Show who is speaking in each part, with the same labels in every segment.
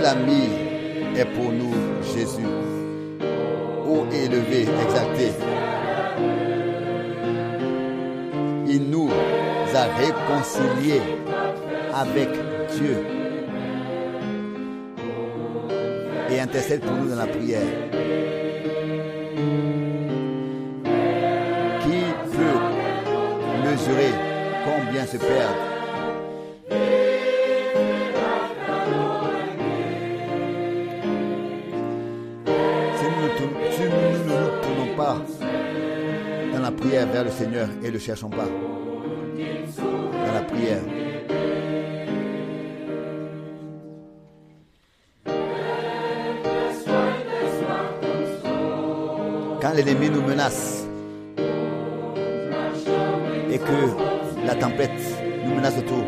Speaker 1: Quel ami est pour nous Jésus Haut et élevé, exalté. Il nous a réconciliés avec Dieu et intercède pour nous dans la prière. Qui peut mesurer combien se perdent vers le Seigneur et ne cherchons pas. Dans la prière, quand l'ennemi nous menace et que la tempête nous menace autour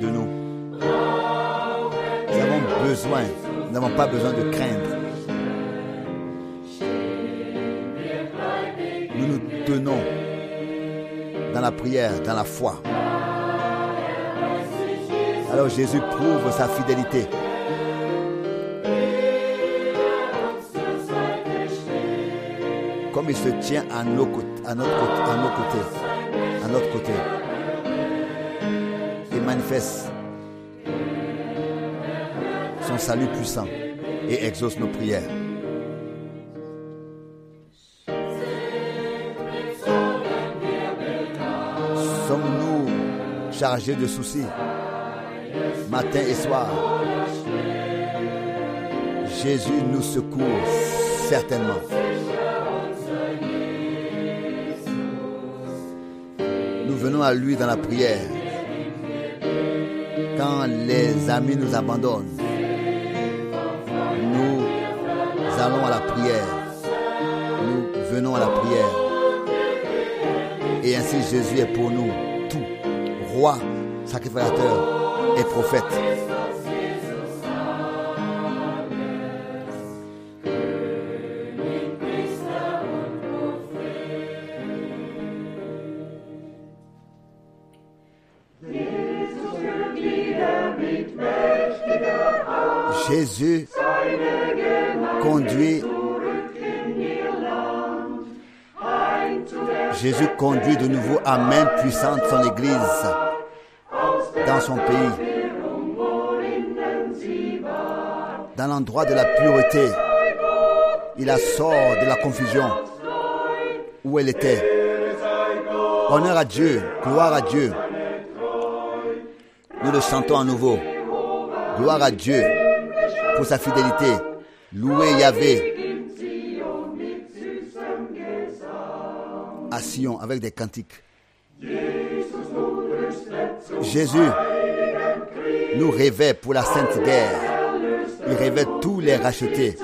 Speaker 1: de nous, nous avons besoin, nous n'avons pas besoin de dans la foi. Alors Jésus prouve sa fidélité. Comme il se tient à, nos côtés, à, notre côté, à notre côté, et manifeste son salut puissant et exauce nos prières. Chargés de soucis matin et soir Jésus nous secourt certainement. Nous venons à lui dans la prière. Quand les amis nous abandonnent, nous allons à la prière. Nous venons à la prière. Et ainsi Jésus est pour nous sacrificateur et prophète. Jésus conduit Jésus conduit de nouveau à main puissante son Église dans son pays, dans l'endroit de la pureté. Il la sort de la confusion où elle était. Honneur à Dieu, gloire à Dieu. Nous le chantons à nouveau. Gloire à Dieu pour sa fidélité. Louez Yahvé à Sion avec des cantiques. Jésus nous rêvait pour la sainte guerre. Il rêvait tous les racheter.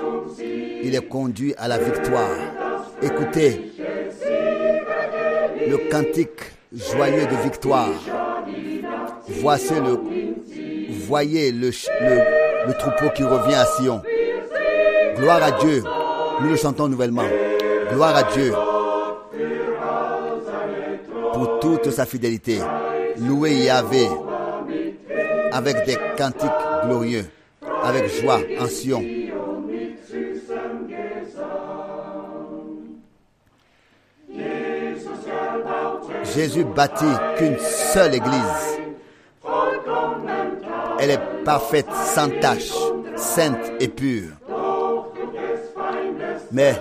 Speaker 1: Il est conduit à la victoire. Écoutez le cantique joyeux de victoire. Voici le, voyez le troupeau qui revient à Sion. Gloire à Dieu. Nous le chantons nouvellement. Gloire à Dieu pour toute sa fidélité. Louez Yahvé avec des cantiques glorieux, avec joie en Sion. Jésus bâtit qu'une seule église. Elle est parfaite, sans tache, sainte et pure. Mais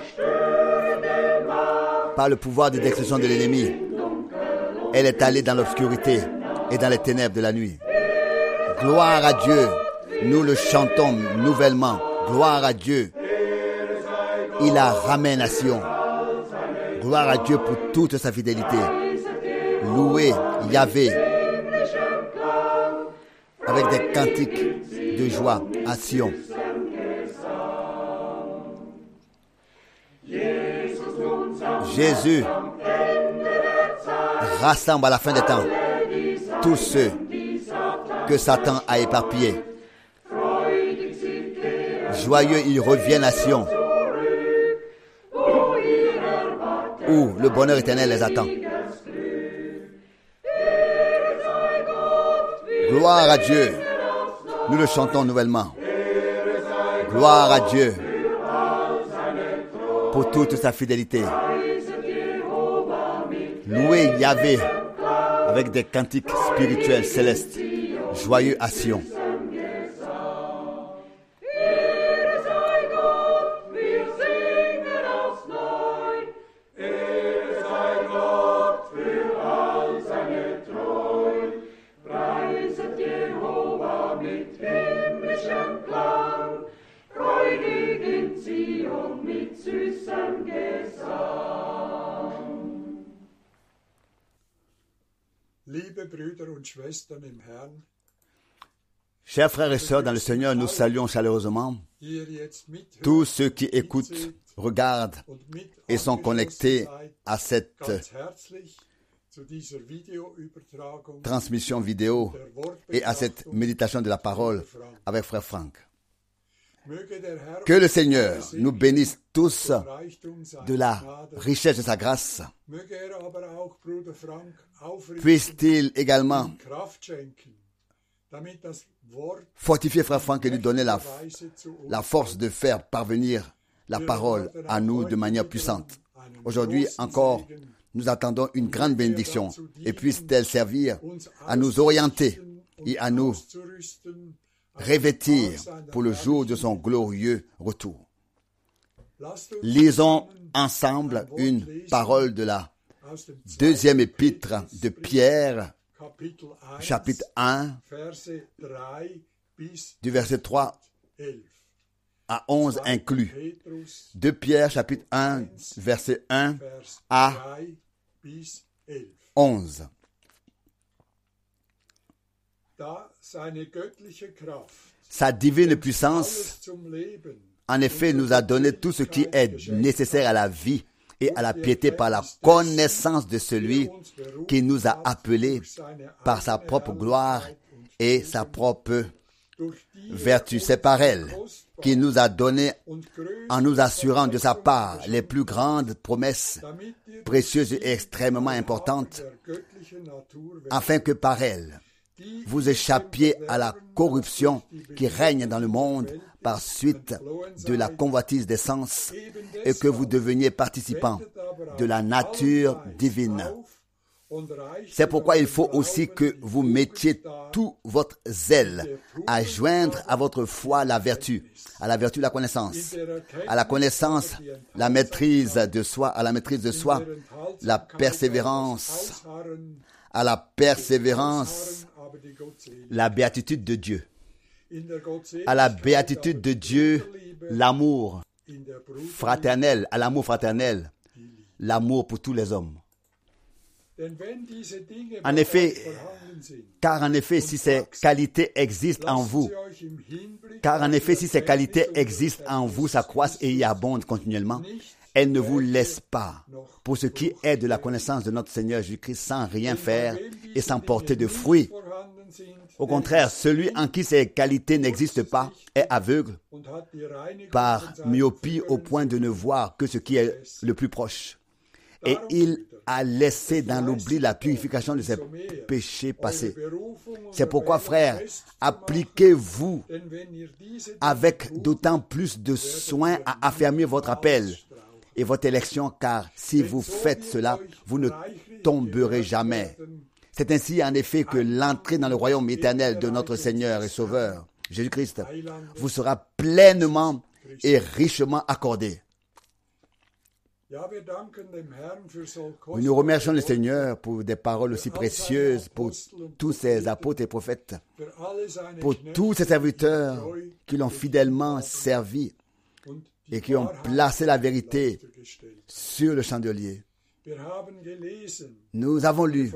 Speaker 1: par le pouvoir de destruction de l'ennemi, elle est allée dans l'obscurité et dans les ténèbres de la nuit. Gloire à Dieu, nous le chantons nouvellement. Gloire à Dieu. Il la ramène à Sion. Gloire à Dieu pour toute sa fidélité. Louez Yahvé avec des cantiques de joie à Sion. Jésus rassemble à la fin des temps tous ceux que Satan a éparpillés. Joyeux, ils reviennent à Sion, où le bonheur éternel les attend. Gloire à Dieu. Nous le chantons nouvellement. Gloire à Dieu pour toute sa fidélité. Louez Yahvé avec des cantiques spirituels célestes, joyeux à Sion. Chers frères et sœurs dans le Seigneur, nous saluons chaleureusement tous ceux qui écoutent, regardent et sont connectés à cette transmission vidéo et à cette méditation de la parole avec frère Franck. Que le Seigneur nous bénisse tous de la richesse de sa grâce. Puisse-t-il également fortifier frère Franck et lui donner la, la force de faire parvenir la parole à nous de manière puissante. Aujourd'hui encore, nous attendons une grande bénédiction et puisse-t-elle servir à nous orienter et à nous revêtir pour le jour de son glorieux retour. Lisons ensemble une parole de la deuxième épître de Pierre,
Speaker 2: Kapitel 1,
Speaker 1: chapitre 1,
Speaker 2: Verse 3 bis
Speaker 1: du verset 3
Speaker 2: 11.
Speaker 1: à 11 inclus. 2 Pierre, chapitre 1, verset 1
Speaker 2: Vers
Speaker 1: à
Speaker 2: 3 bis 11.
Speaker 1: Sa divine puissance, en effet, nous a donné tout ce qui est nécessaire à la vie et à la piété par la connaissance de celui qui nous a appelés par sa propre gloire et sa propre
Speaker 2: er
Speaker 1: vertu. C'est par elle qu'il nous a donné en nous assurant de sa part les plus grandes promesses précieuses et extrêmement importantes, afin que par elles,
Speaker 2: die
Speaker 1: vous échappiez à la corruption qui règne dans le monde par suite de la convoitise des sens et que vous deveniez participants de la nature divine. C'est pourquoi il faut aussi que vous mettiez tout votre zèle à joindre à votre foi la vertu, à la vertu la connaissance, à la connaissance la maîtrise de soi, à la maîtrise de soi, la persévérance, à la persévérance, La béatitude de Dieu, à la béatitude de Dieu, l'amour fraternel, à l'amour fraternel, l'amour pour tous les hommes. En effet, Car en effet, si ces qualités existent en vous, car en effet, si ces qualités existent en vous, s'accroissent et y abondent continuellement, elles ne vous laissent pas pour ce qui est de la connaissance de notre Seigneur Jésus-Christ sans rien faire et sans porter de fruits. Au contraire, celui en qui ces qualités n'existent pas est aveugle par myopie au point de ne voir que ce qui est le plus proche. Et il a laissé dans l'oubli la purification de ses péchés passés. C'est pourquoi, frères, appliquez-vous avec d'autant plus de soin à affermir votre appel et votre élection, car si vous faites cela, vous ne tomberez jamais. C'est ainsi en effet que l'entrée dans le royaume éternel de notre Seigneur et Sauveur, Jésus-Christ, vous sera pleinement et richement accordée. Nous remercions le Seigneur pour des paroles aussi précieuses pour tous ces apôtres et prophètes, pour tous ces serviteurs qui l'ont fidèlement servi et qui ont placé la vérité sur le chandelier. Nous avons lu,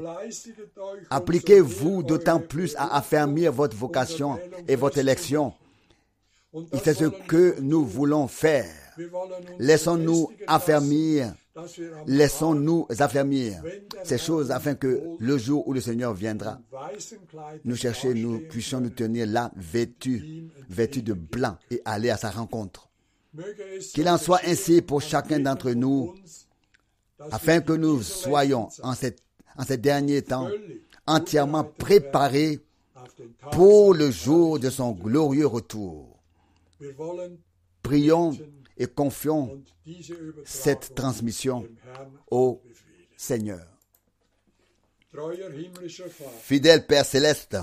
Speaker 1: appliquez-vous d'autant plus à affermir votre vocation et votre élection. Et c'est ce que nous voulons faire. Laissons-nous affermir, laissons-nous affermir ces choses afin que le jour où le Seigneur viendra, nous chercher, nous puissions nous tenir là, vêtus, vêtus de blanc et aller à sa rencontre. Qu'il en soit ainsi pour chacun d'entre nous, afin que nous soyons en, ces derniers temps entièrement préparés pour le jour de son glorieux retour. Prions et confions cette transmission au. Seigneur. Fidèle Père céleste,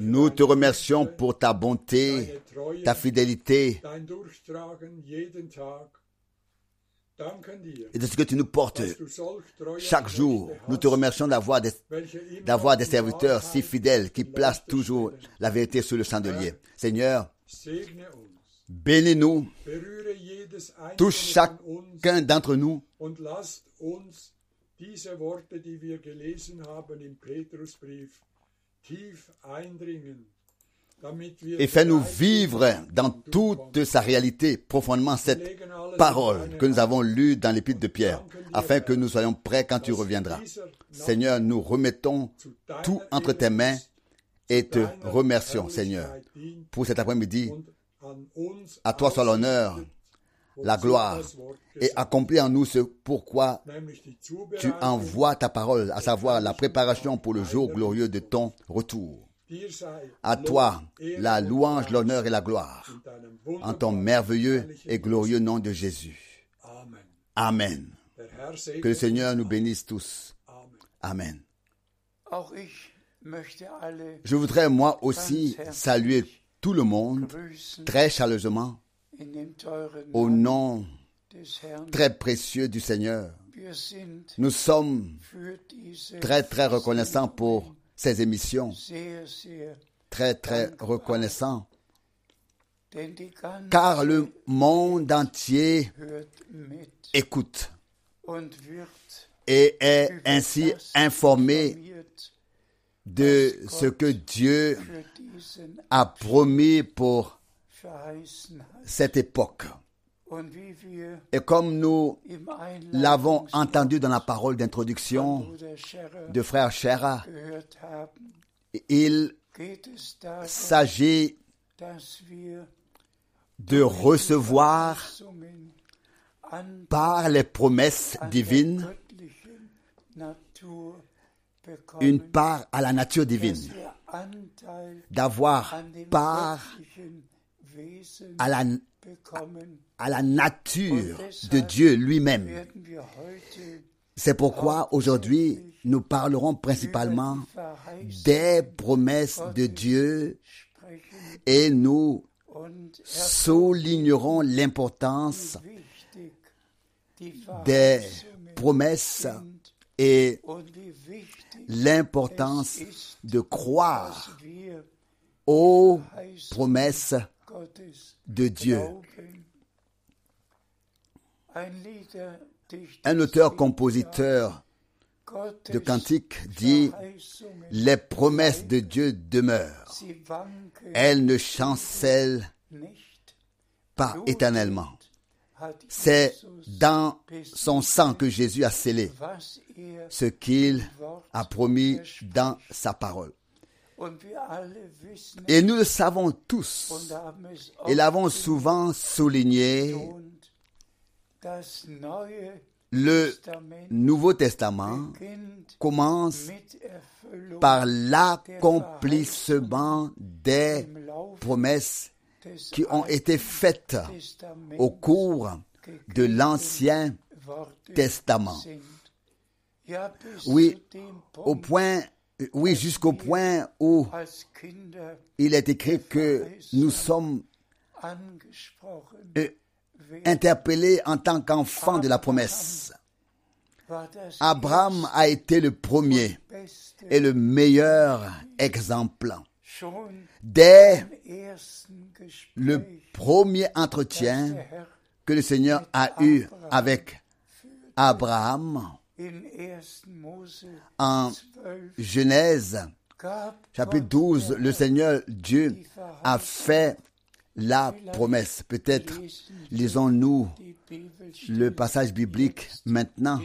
Speaker 1: nous te remercions pour ta bonté, ta fidélité et de ce que tu nous portes chaque jour. Nous te remercions d'avoir des, d'avoir des serviteurs si fidèles qui placent toujours la vérité sur le chandelier. Seigneur, bénis-nous, touche chacun d'entre nous et fais-nous vivre dans toute sa réalité profondément cette parole que nous avons lue dans l'épître de Pierre, afin que nous soyons prêts quand tu reviendras. Seigneur, nous remettons tout entre tes mains et te remercions, Seigneur, pour cet après-midi. À toi soit l'honneur, la gloire et accomplis en nous ce pourquoi tu envoies ta parole, à savoir la préparation pour le jour glorieux de ton retour. À toi la louange, l'honneur et la gloire en ton merveilleux et glorieux nom de Jésus.
Speaker 2: Amen.
Speaker 1: Que le Seigneur nous bénisse tous.
Speaker 2: Amen.
Speaker 1: Je voudrais moi aussi saluer tout le monde très chaleureusement au nom très précieux du Seigneur. Nous sommes très très reconnaissants pour ces émissions, très très reconnaissants, car le monde entier écoute et est ainsi informé de ce que Dieu a promis pour. Cette époque. Et comme nous l'avons entendu dans la parole d'introduction de frère Shera, il s'agit de recevoir par les promesses divines une part à la nature divine, d'avoir part à la, à la nature de Dieu lui-même. C'est pourquoi aujourd'hui nous parlerons principalement des promesses de Dieu et nous soulignerons l'importance des promesses et l'importance de croire aux promesses de Dieu. Un auteur-compositeur de cantique dit Les promesses de Dieu demeurent. Elles ne chancellent pas éternellement. C'est dans son sang que Jésus a scellé ce qu'il a promis dans sa parole. Et nous le savons tous, et l'avons souvent souligné, le Nouveau Testament commence par l'accomplissement des promesses qui ont été faites au cours de l'Ancien Testament. Oui, au point, oui, jusqu'au point où il est écrit que nous sommes interpellés en tant qu'enfants de la promesse. Abraham a été le premier et le meilleur exemple. Dès le premier entretien que le Seigneur a eu avec Abraham
Speaker 3: in 1. Mose
Speaker 1: en
Speaker 3: 12
Speaker 1: Genèse chapitre
Speaker 3: Gott
Speaker 1: 12,
Speaker 3: der
Speaker 1: le Seigneur Dieu a fait la promesse. Peut-être lisons-nous le passage biblique maintenant,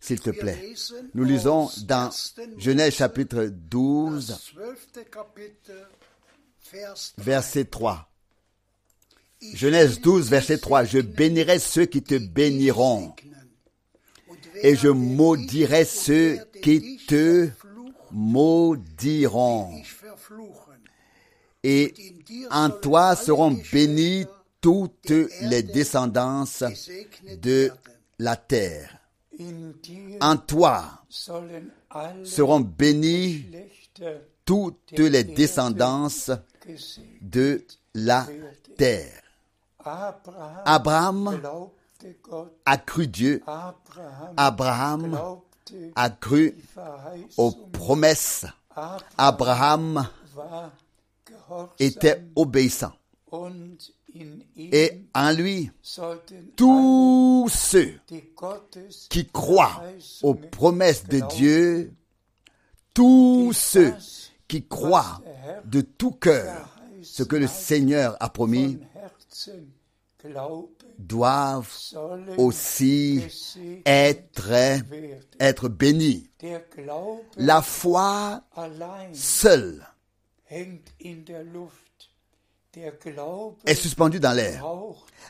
Speaker 1: s'il te plaît. Nous lisons dans Genèse chapitre 12,
Speaker 4: Das zwölfte Kapitel, Vers 3.
Speaker 1: verset 3. Genèse 12, verset 3. Je bénirai ceux qui te béniront et je maudirai ceux qui te maudiront. Et en toi seront bénis toutes les descendances de la terre. En toi seront bénies toutes les descendances de la terre.
Speaker 3: Abraham.
Speaker 1: A cru Dieu,
Speaker 3: Abraham,
Speaker 1: a cru aux promesses.
Speaker 3: Abraham
Speaker 1: était obéissant. Et en lui, tous ceux qui croient aux promesses de Dieu, tous ceux qui croient de tout cœur ce que le Seigneur a promis, doivent aussi être, être bénis. La foi seule est suspendue dans l'air.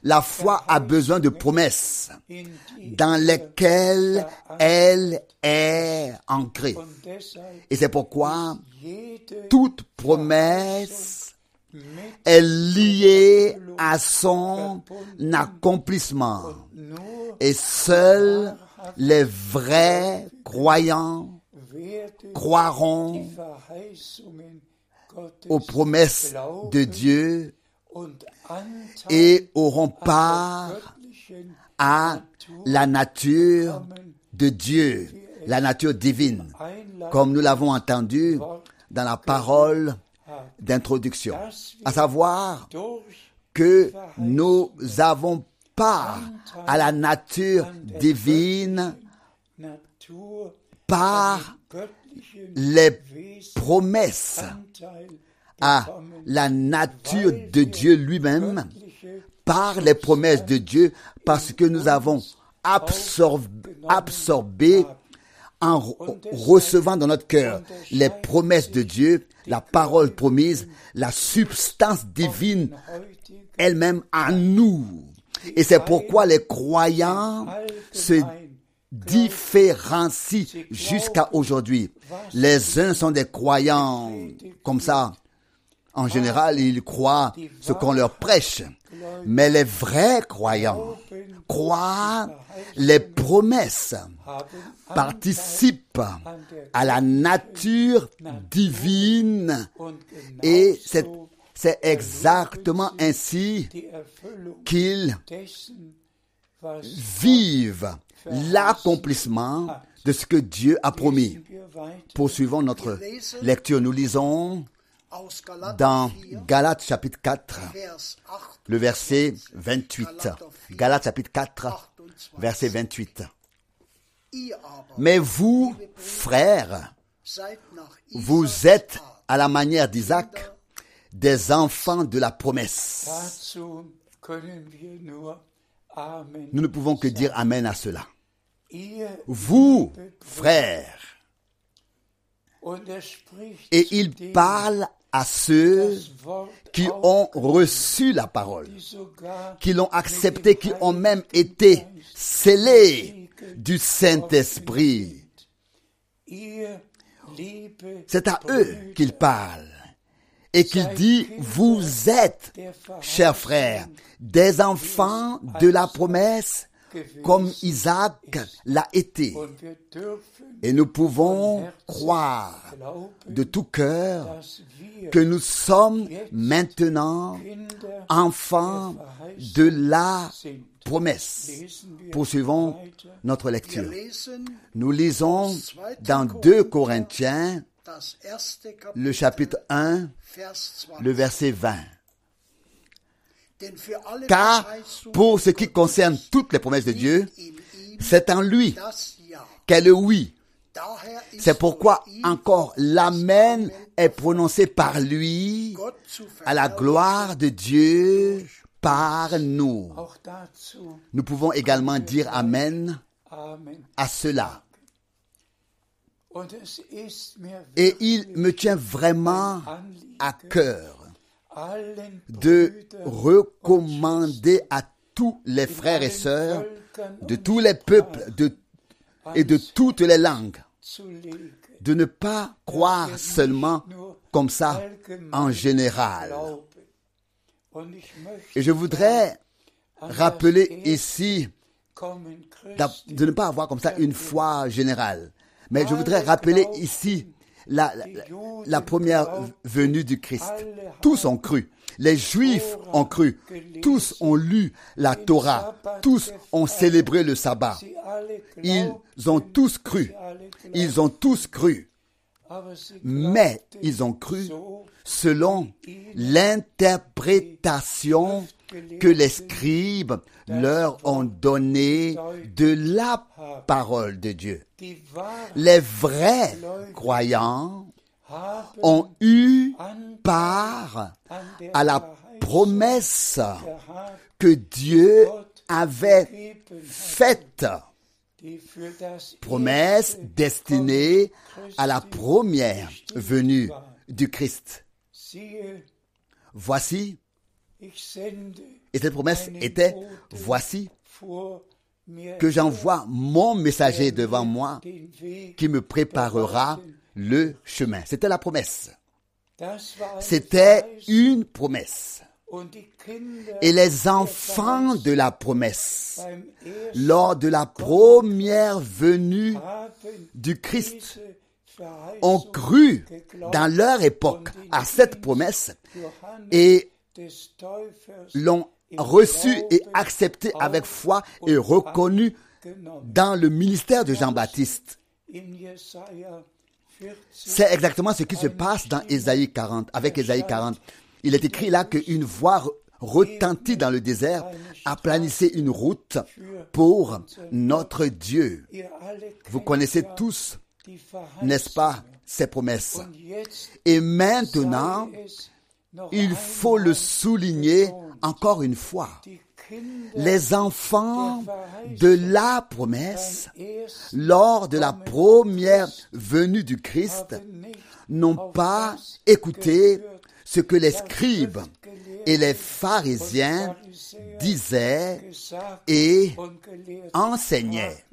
Speaker 1: La foi a besoin de promesses dans lesquelles elle est ancrée. Et c'est pourquoi toute promesse est liée à son accomplissement. Et seuls les vrais croyants croiront aux promesses de Dieu et auront part à la nature de Dieu, la nature divine, comme nous l'avons entendu dans la parole d'introduction. À savoir que nous avons part à la nature divine par les promesses à la nature de Dieu lui-même, par les promesses de Dieu, parce que nous avons absorb- absorbé en re- recevant dans notre cœur les promesses de Dieu, la parole promise, la substance divine elle-même en nous. Et c'est pourquoi les croyants se différencient jusqu'à aujourd'hui. Les uns sont des croyants comme ça. En général, ils croient ce qu'on leur prêche. Mais les vrais croyants croient les promesses, participent à la nature divine. Et c'est, exactement ainsi qu'ils vivent l'accomplissement de ce que Dieu a promis. Poursuivons notre lecture. Nous lisons dans
Speaker 4: 4,
Speaker 1: Galates chapitre 4,
Speaker 4: Vers 8.
Speaker 1: le verset 28. Galates chapitre 4, verset 28.
Speaker 4: Ihr aber
Speaker 1: Mais vous, frères, vous êtes à la manière d'Isaac des enfants de la promesse. Nous ne pouvons que dire Amen à cela. Vous, frères, et il parle à ceux qui ont reçu la parole, qui l'ont accepté, qui ont même été scellés du Saint-Esprit. C'est à eux qu'il parle et qu'il dit, vous êtes, chers frères, des enfants de la promesse comme Isaac l'a été. Et nous pouvons croire de tout cœur que nous sommes maintenant enfants de la promesse. Poursuivons notre lecture. Nous lisons dans 2 Corinthiens, le chapitre 1,
Speaker 4: Vers 20.
Speaker 1: le verset 20. Car pour ce qui concerne toutes les promesses de Dieu, c'est en lui qu'est le oui. C'est pourquoi encore l'Amen est prononcé par lui à la gloire de Dieu par nous. Nous pouvons également dire Amen à cela. Et il me tient vraiment à cœur de recommander à tous les frères et sœurs de tous les peuples et de toutes les langues de ne pas croire seulement comme ça en général. Et je voudrais rappeler ici de ne pas avoir comme ça une foi générale. Mais je voudrais rappeler ici la, la, la première venue du Christ. Tous ont cru. Les Juifs ont cru. Tous ont lu la Torah. Tous ont célébré le sabbat. Ils ont tous cru. Ils ont tous cru. Mais ils ont cru selon l'interprétation que les scribes leur ont donnée de la parole de Dieu. Les vrais croyants ont eu part à la promesse que Dieu avait faite. Promesse destinée à la première venue du Christ. Voici, et cette promesse était, voici que j'envoie mon messager devant moi qui me préparera le chemin. C'était la promesse. C'était une promesse. Et les enfants de la promesse, lors de la première venue du Christ, ont cru dans leur époque à cette promesse et l'ont reçu et accepté avec foi et reconnu dans le ministère de Jean-Baptiste.
Speaker 3: In Jesaja 40
Speaker 1: C'est exactement ce qui se passe dans Ésaïe 40, avec Ésaïe 40. Il est écrit là qu'une voix re- retentit dans le désert, aplanissez une route pour notre Dieu. Vous connaissez tous, n'est-ce pas, ces promesses? Et maintenant, il faut le souligner encore une fois. Les enfants de la promesse, lors de la première venue du Christ, n'ont pas écouté ce que les scribes et les pharisiens disaient et enseignaient.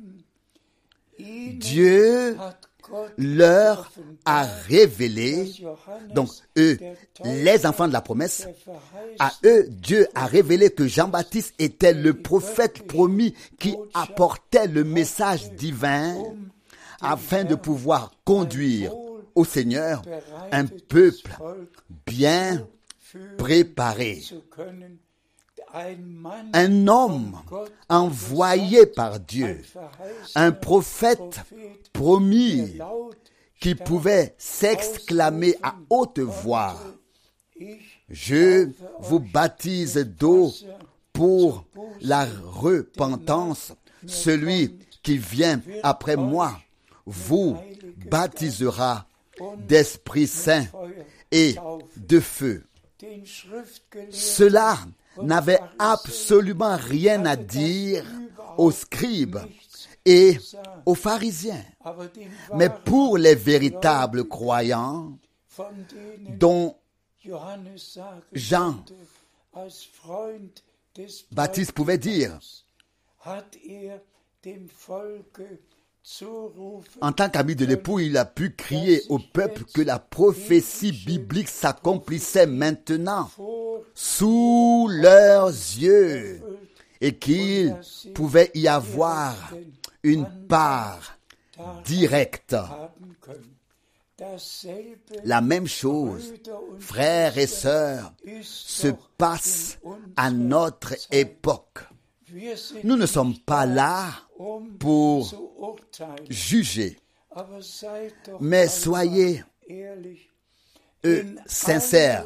Speaker 1: Dieu leur a révélé, donc eux, les enfants de la promesse, à eux, Dieu a révélé que Jean-Baptiste était le prophète promis qui apportait le message divin afin de pouvoir conduire au Seigneur un peuple bien préparé. Un homme envoyé par Dieu, un prophète promis qui pouvait s'exclamer à haute voix, je vous baptise d'eau pour la repentance. Celui qui vient après moi vous baptisera d'Esprit Saint et de feu. Cela n'avait absolument rien à dire aux scribes et aux pharisiens. Mais pour les véritables croyants dont Jean Baptiste pouvait dire, En tant qu'ami de l'époux, il a pu crier au peuple que la prophétie biblique s'accomplissait maintenant sous leurs yeux et qu'il pouvait y avoir une part directe. La même chose, frères et sœurs, se passe à notre époque. Nous ne sommes pas là pour juger, mais soyez euh,
Speaker 3: In
Speaker 1: sincères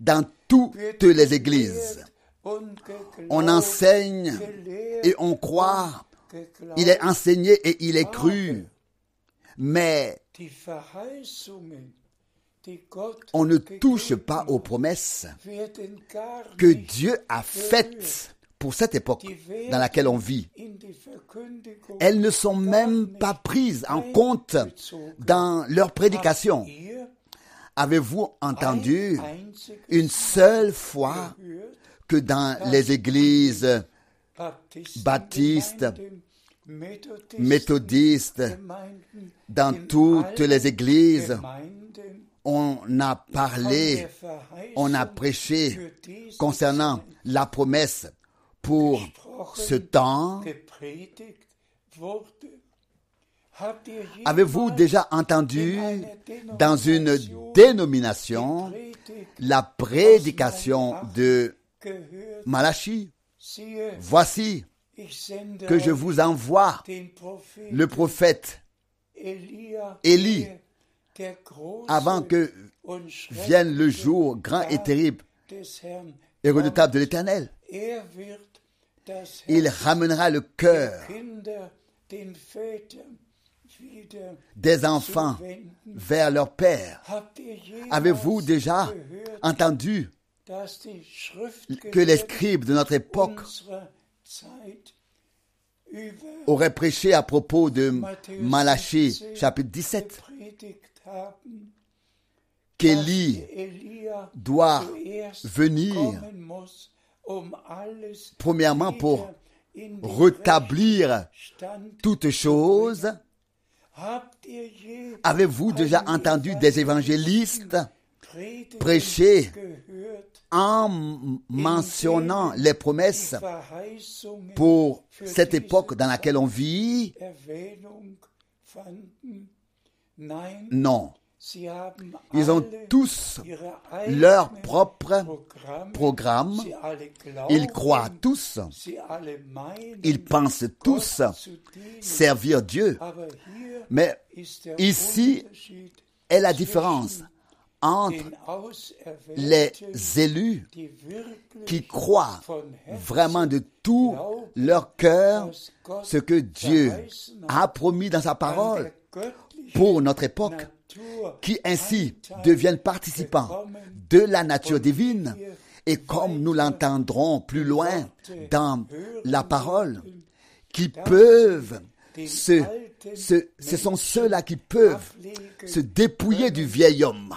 Speaker 1: dans toutes les églises. On enseigne et on croit. Il est enseigné et il est cru. Mais on ne touche pas aux promesses que Dieu a faites pour cette époque dans laquelle on vit. Elles ne sont même pas prises en compte dans leur prédication. Avez-vous entendu une seule fois que dans les églises baptistes, méthodistes, dans toutes les églises, On a parlé, on a prêché concernant la promesse pour ce temps. Avez-vous déjà entendu dans une dénomination la prédication de? Malachi? Voici que je vous envoie le prophète Élie, avant que vienne le jour grand et terrible et redoutable de l'Éternel. Il ramènera le cœur des enfants vers leur père. Avez-vous déjà entendu que les scribes de notre époque auraient prêché à propos de Malachie
Speaker 3: 17
Speaker 1: chapitre 17
Speaker 3: gepredigt haben,
Speaker 1: qu'Élie doit venir premièrement pour rétablir toutes choses. Avez-vous déjà entendu des évangélistes prêcher en mentionnant les promesses pour cette époque dans laquelle on vit? Non. Ils ont tous leur propre
Speaker 3: Programme,
Speaker 1: Ils croient tous, ils pensent tous servir Dieu. Mais ici est la différence entre les élus qui croient vraiment de tout leur cœur ce que Dieu a promis dans sa parole pour notre époque, qui ainsi deviennent participants de la nature divine. Et comme nous l'entendrons plus loin dans la parole, qui peuvent se, se- ce sont ceux-là qui peuvent se dépouiller du vieil homme.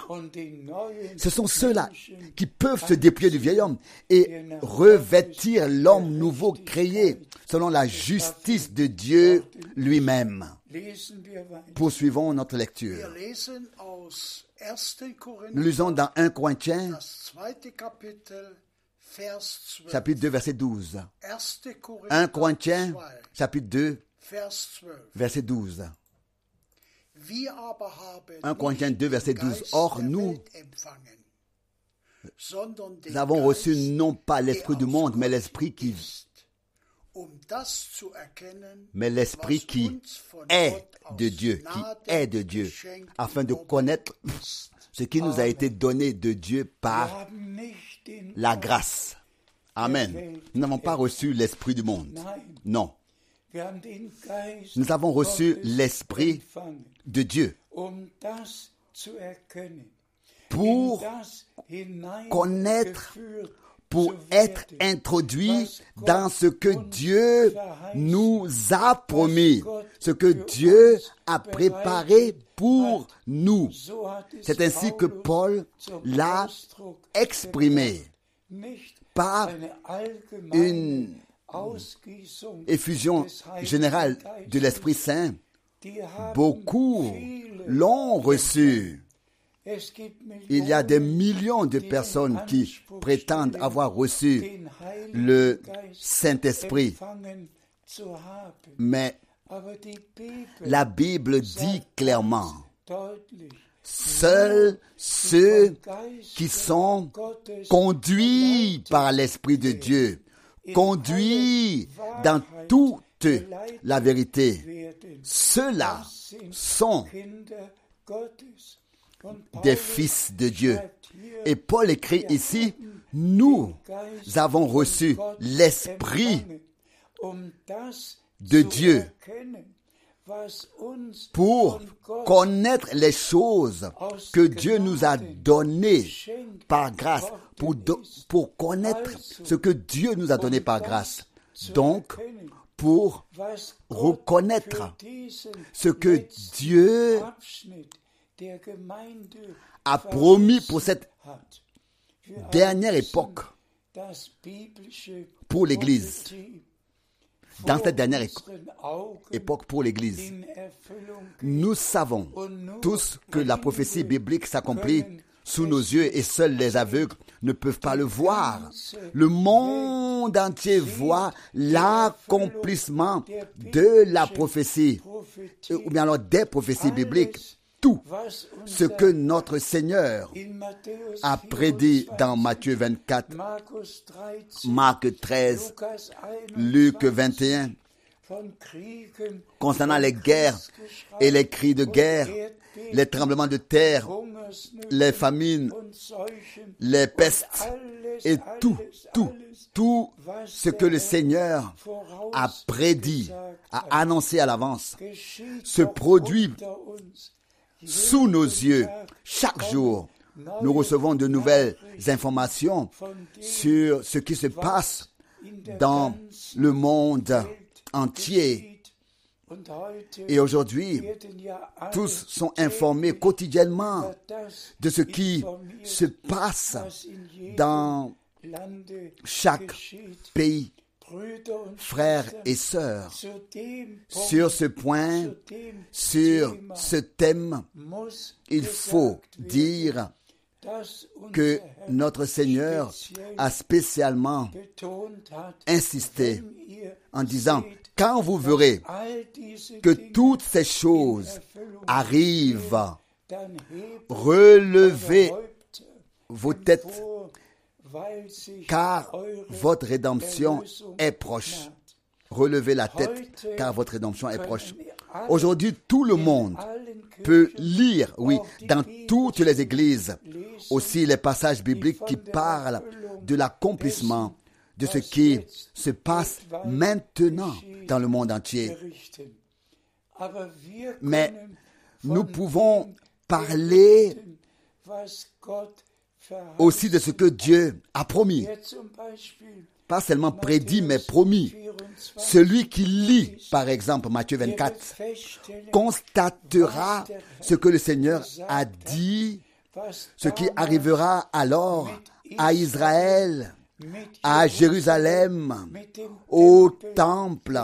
Speaker 1: Ce sont ceux-là qui peuvent se dépouiller du vieil homme et revêtir l'homme nouveau créé selon la justice de Dieu lui-même. Poursuivons notre lecture.
Speaker 4: Wir lesen aus 1.
Speaker 1: Nous lisons dans 1 Corinthiens,
Speaker 4: das zweite Kapitel, Vers 12.
Speaker 1: chapitre 2, verset 12.
Speaker 4: 1.
Speaker 1: 1
Speaker 4: Korinther
Speaker 1: Corinthiens,
Speaker 4: 2,
Speaker 1: chapitre 2,
Speaker 4: Vers 12.
Speaker 1: verset 12.
Speaker 4: Wir aber haben
Speaker 1: 1 Corinthiens
Speaker 4: nicht
Speaker 1: 2, verset
Speaker 4: den
Speaker 1: 12.
Speaker 4: Geist
Speaker 1: Or, nous,
Speaker 4: Welt empfangen, sondern den
Speaker 1: Nous avons reçu non pas l'esprit du monde, mais l'esprit qui, mais l'esprit qui est de Dieu, qui est de Dieu, afin de connaître ce qui nous a été donné de Dieu par la grâce. Amen. Nous n'avons pas reçu l'esprit du monde. Non. Nous avons reçu l'esprit de Dieu
Speaker 3: um
Speaker 1: pour, connaître, pour être
Speaker 3: werden,
Speaker 1: introduit
Speaker 3: was Gott
Speaker 1: dans ce que Dieu nous a promis, ce que Dieu a préparé pour nous. C'est ainsi que Paul l'a exprimé par une effusion générale de l'Esprit Saint. Beaucoup l'ont reçu. Il y a des millions de personnes qui prétendent avoir reçu le Saint-Esprit. Mais la Bible dit clairement, seuls ceux qui sont conduits par l'Esprit de Dieu, conduits dans toute la vérité, ceux-là sont des fils de Dieu. Et Paul écrit ici, nous avons
Speaker 3: von
Speaker 1: reçu l'Esprit de Dieu pour connaître les choses que Dieu nous a données par grâce, pour, pour connaître ce que Dieu nous a donné par grâce. Donc, pour reconnaître ce que Dieu a promis pour cette dernière époque pour l'Église. Dans cette dernière époque pour l'Église. Nous savons tous que la prophétie biblique s'accomplit sous nos yeux et seuls les aveugles ne peuvent pas le voir. Le monde entier voit l'accomplissement de la prophétie, ou bien alors des prophéties bibliques. Tout ce que notre Seigneur a prédit
Speaker 3: 24,
Speaker 1: dans Matthieu 24,
Speaker 3: Markus 13,
Speaker 1: Marc 13,
Speaker 3: Lukas 21,
Speaker 1: Luc 21,
Speaker 3: von Kriegen,
Speaker 1: concernant les guerres et les cris de guerre, les tremblements de terre, les famines, les pestes et tout, tout, tout ce que le Seigneur a prédit, a annoncé à l'avance, se produit. Sous nos yeux. Chaque jour, nous recevons de nouvelles informations sur ce qui se passe dans le monde entier. Et aujourd'hui, tous sont informés quotidiennement de ce qui se passe dans chaque pays, frères et sœurs. Sur ce point, sur ce thème, il faut dire que notre Seigneur a spécialement insisté en disant, quand vous verrez que toutes ces choses arrivent, relevez vos têtes, car votre rédemption est proche. Relevez la tête, car votre rédemption est proche. Aujourd'hui, tout le monde peut lire, oui, dans toutes les églises, aussi les passages bibliques qui parlent de l'accomplissement de ce qui se passe maintenant dans le monde entier. Mais nous
Speaker 3: von
Speaker 1: pouvons parler aussi de ce que Dieu a promis. Pas seulement prédit, mais promis.
Speaker 3: 24,
Speaker 1: Celui qui lit, par exemple, Matthieu
Speaker 3: der wird
Speaker 1: 24,
Speaker 3: feststellen,
Speaker 1: constatera ce que le Seigneur a dit, ce qui arrivera alors à Israël, à Jérusalem, au temple.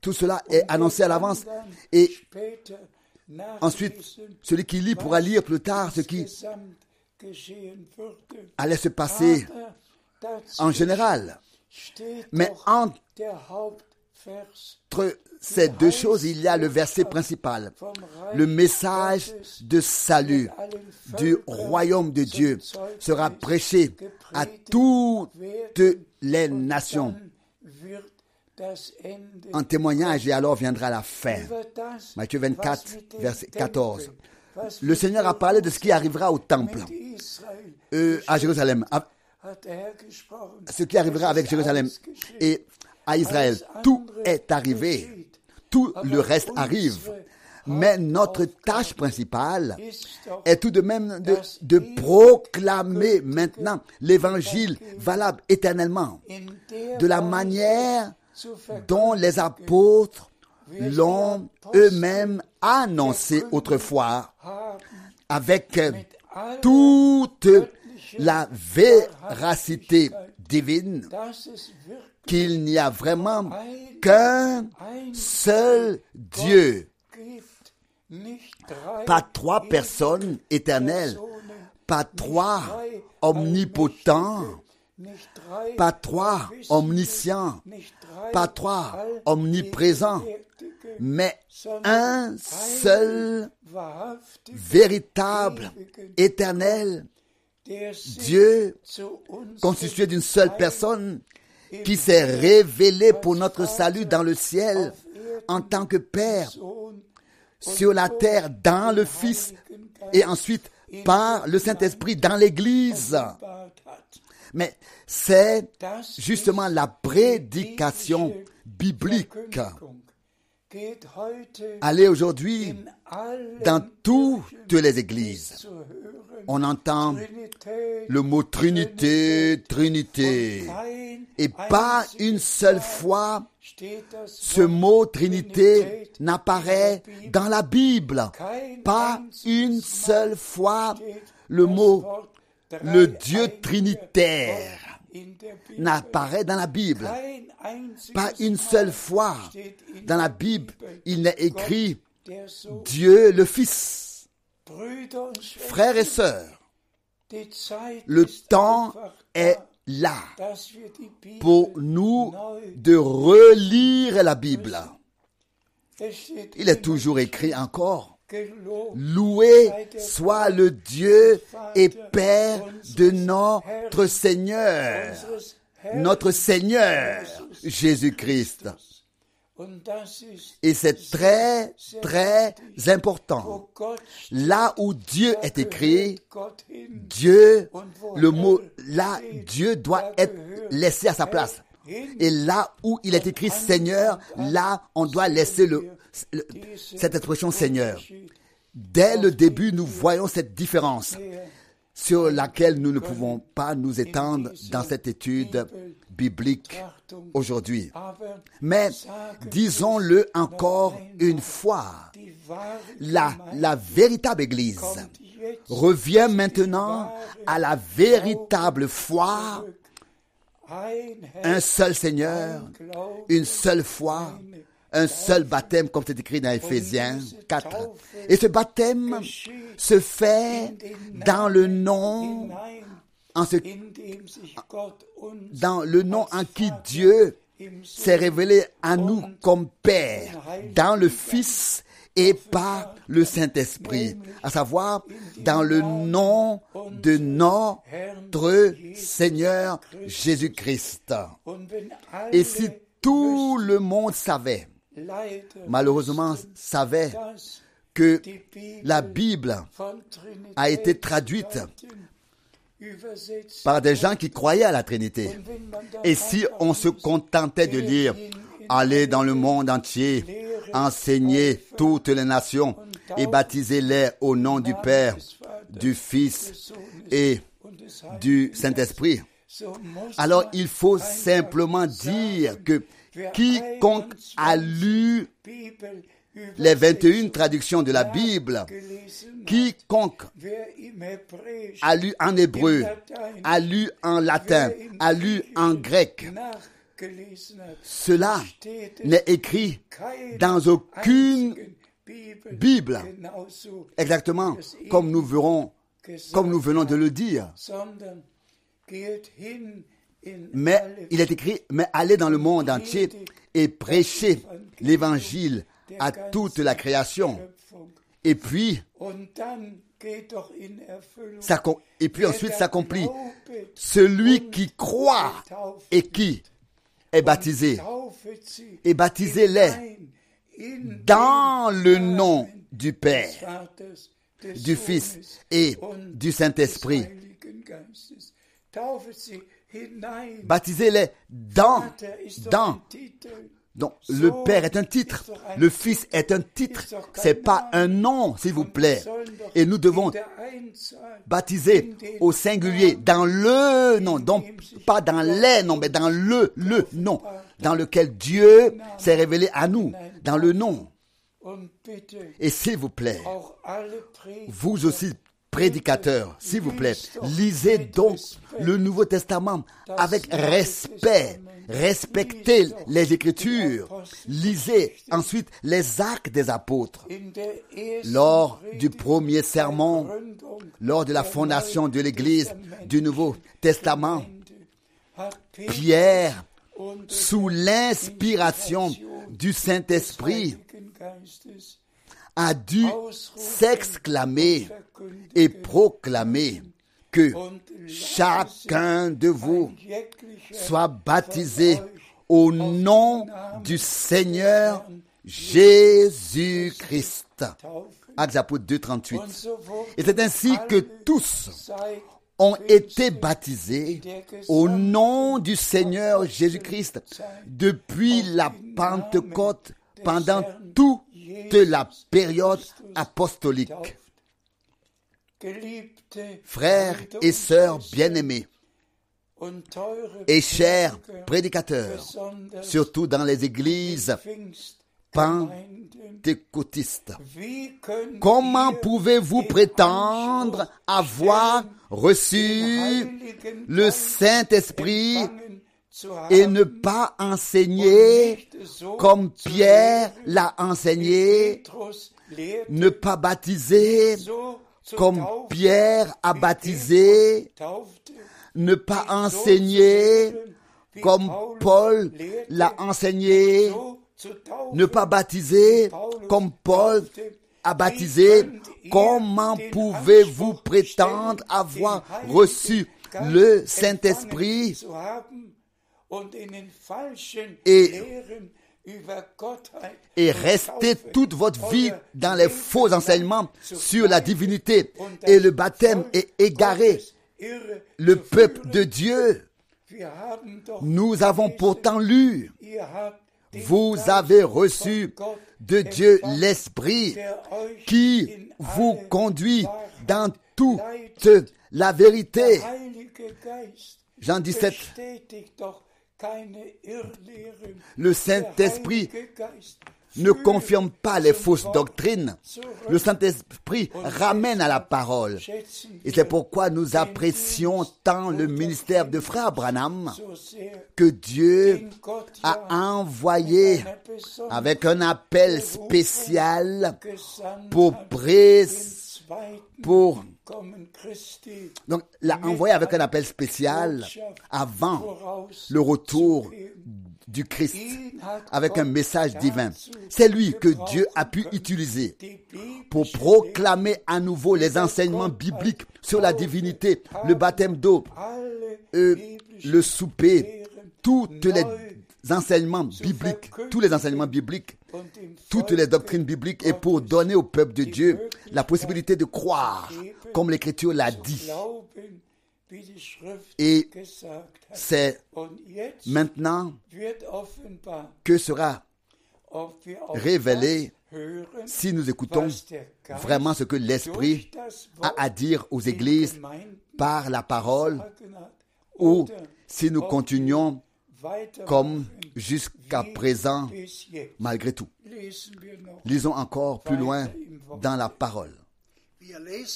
Speaker 1: Tout cela est annoncé à l'avance. Et ensuite, celui qui lit pourra lire plus tard ce qui allait se passer en général. Mais entre ces deux choses, il y a le verset principal, le message de salut du royaume de Dieu sera prêché à toutes les nations. En témoignage, et alors viendra la fin. Matthieu
Speaker 3: was
Speaker 1: 24,
Speaker 3: mit dem
Speaker 1: verset
Speaker 3: Tempel,
Speaker 1: 14.
Speaker 3: was
Speaker 1: Le Seigneur a parlé de ce qui arrivera au temple, euh, à Jérusalem, à-
Speaker 3: gesprochen.
Speaker 1: ce qui arrivera avec Jérusalem et à Israël. Tout est arrivé. Tout le reste arrive. Mais notre tâche principale est tout de même de, proclamer maintenant l'évangile valable éternellement, de la manière dont les apôtres l'ont eux-mêmes annoncé autrefois avec toute la véracité divine qu'il n'y a vraiment qu'un seul Dieu, pas trois personnes éternelles, pas trois omnipotents, pas trois omniscients, pas trois omniprésents, mais un seul véritable, éternel Dieu constitué d'une seule personne qui s'est révélé pour notre salut dans le ciel en tant que Père sur la terre dans le Fils et ensuite par le Saint-Esprit dans l'Église. C'est justement la prédication biblique. Allez aujourd'hui dans toutes les églises. On entend le mot Trinité, Trinité. Et pas une seule fois ce mot Trinité n'apparaît dans la Bible. Pas une seule fois le
Speaker 3: das
Speaker 1: le Dieu trinitaire N'apparaît dans la Bible. Pas une seule fois dans la Bible, il n'est écrit. Dieu le Fils. Frères et sœurs, le temps est là pour nous de relire la Bible. Il est toujours écrit encore. Loué soit le Dieu et Père de notre Seigneur, notre Seigneur Jésus-Christ. Et c'est très, très important. Là où Dieu est écrit. Dieu, le mot là, Dieu doit être laissé à sa place. Et là où il est écrit Seigneur, là on doit laisser le- cette expression Seigneur. Dès le début, nous voyons cette différence sur laquelle nous ne pouvons pas nous étendre dans cette étude biblique aujourd'hui. Mais disons-le encore une fois, la, la véritable Église revient maintenant à la véritable foi, un seul Seigneur, une seule foi, un seul baptême, comme c'est écrit dans Éphésiens 4. Et ce baptême se fait dans le nom, en ce, dans le nom en qui Dieu s'est révélé à nous comme Père, dans le Fils et par le Saint-Esprit, à savoir dans le nom de notre Seigneur Jésus-Christ. Et si tout le monde savait, malheureusement savait que la Bible a été traduite par des gens qui croyaient à la Trinité. Et si on se contentait de lire Allez dans le monde entier, enseignez toutes les nations et baptisez-les au nom du Père, du Fils et du Saint-Esprit, alors il faut simplement dire que quiconque a lu
Speaker 3: 21
Speaker 1: les 21
Speaker 3: Übersetzungen
Speaker 1: traductions de la Bible, quiconque a lu en hébreu, a lu en latin, a lu en grec, cela n'est écrit dans aucune Bible, exactement comme nous verrons, comme nous venons de le dire. Mais il est écrit, mais allez dans le monde entier et prêchez l'évangile à toute la création. Et puis, ça, et puis ensuite s'accomplit. Celui qui croit et qui est baptisé, et baptisez-les dans le nom du Père, du Fils et du Saint-Esprit. Baptisez-les dans, dans. le Père est un titre, le Fils est un titre, c'est pas un nom, s'il vous plaît. Et nous devons baptiser au singulier dans le nom, donc pas dans les noms, mais dans le, le nom, dans lequel Dieu s'est révélé à nous, dans le nom. Et s'il vous plaît, vous aussi, prédicateurs, s'il vous plaît, lisez donc le Nouveau Testament avec respect. Respectez les Écritures. Lisez ensuite les actes des apôtres. Lors du premier sermon, lors de la fondation de l'Église du Nouveau Testament, Pierre, sous l'inspiration
Speaker 3: Inspiration
Speaker 1: du Saint-Esprit, a dû s'exclamer et proclamer que chacun de vous soit baptisé au nom du Seigneur Jésus-Christ. Actes apôtres 2, 38.
Speaker 3: Und so wurde
Speaker 1: Et c'est ainsi que tous ont été baptisés au nom du Seigneur Jésus-Christ depuis la Pentecôte pendant toute la période apostolique. Frères et sœurs bien-aimés et chers prédicateurs, surtout dans les églises pentecôtistes. Comment pouvez-vous prétendre avoir reçu le Saint-Esprit et ne pas enseigner comme Pierre l'a enseigné, ne pas baptiser comme Pierre a baptisé, ne pas enseigner comme Paul l'a enseigné, ne pas baptiser comme Paul a baptisé. Comment pouvez-vous prétendre avoir reçu le Saint-Esprit? Et- et
Speaker 3: Taufe
Speaker 1: toute votre vie dans les faux enseignements sur la divinité et le baptême est égaré. Le peuple de Dieu, nous avons pourtant lu, vous avez reçu de Dieu l'Esprit qui vous conduit dans toute la vérité. Jean 17, Le Saint-Esprit ne confirme pas les fausses doctrines. Le Saint-Esprit ramène à la parole. Et c'est pourquoi nous apprécions tant le ministère de Frère Branham que Dieu a envoyé avec un appel spécial pour
Speaker 3: hat,
Speaker 1: pré-
Speaker 3: den zweiten
Speaker 1: pour donc l'a envoyé avec un appel spécial avant le retour du Christ avec un message divin. C'est lui que Dieu a pu utiliser pour proclamer à nouveau les enseignements bibliques sur la divinité, le baptême d'eau, euh, le souper, toutes les enseignements bibliques, tous les enseignements bibliques, toutes les doctrines bibliques et pour donner au peuple de Dieu la possibilité de croire, comme l'Écriture l'a dit. Et c'est maintenant que sera révélé si nous écoutons vraiment ce que l'Esprit a à dire aux églises par la parole ou si nous continuons comme jusqu'à présent malgré tout. Lisons encore plus loin dans la parole.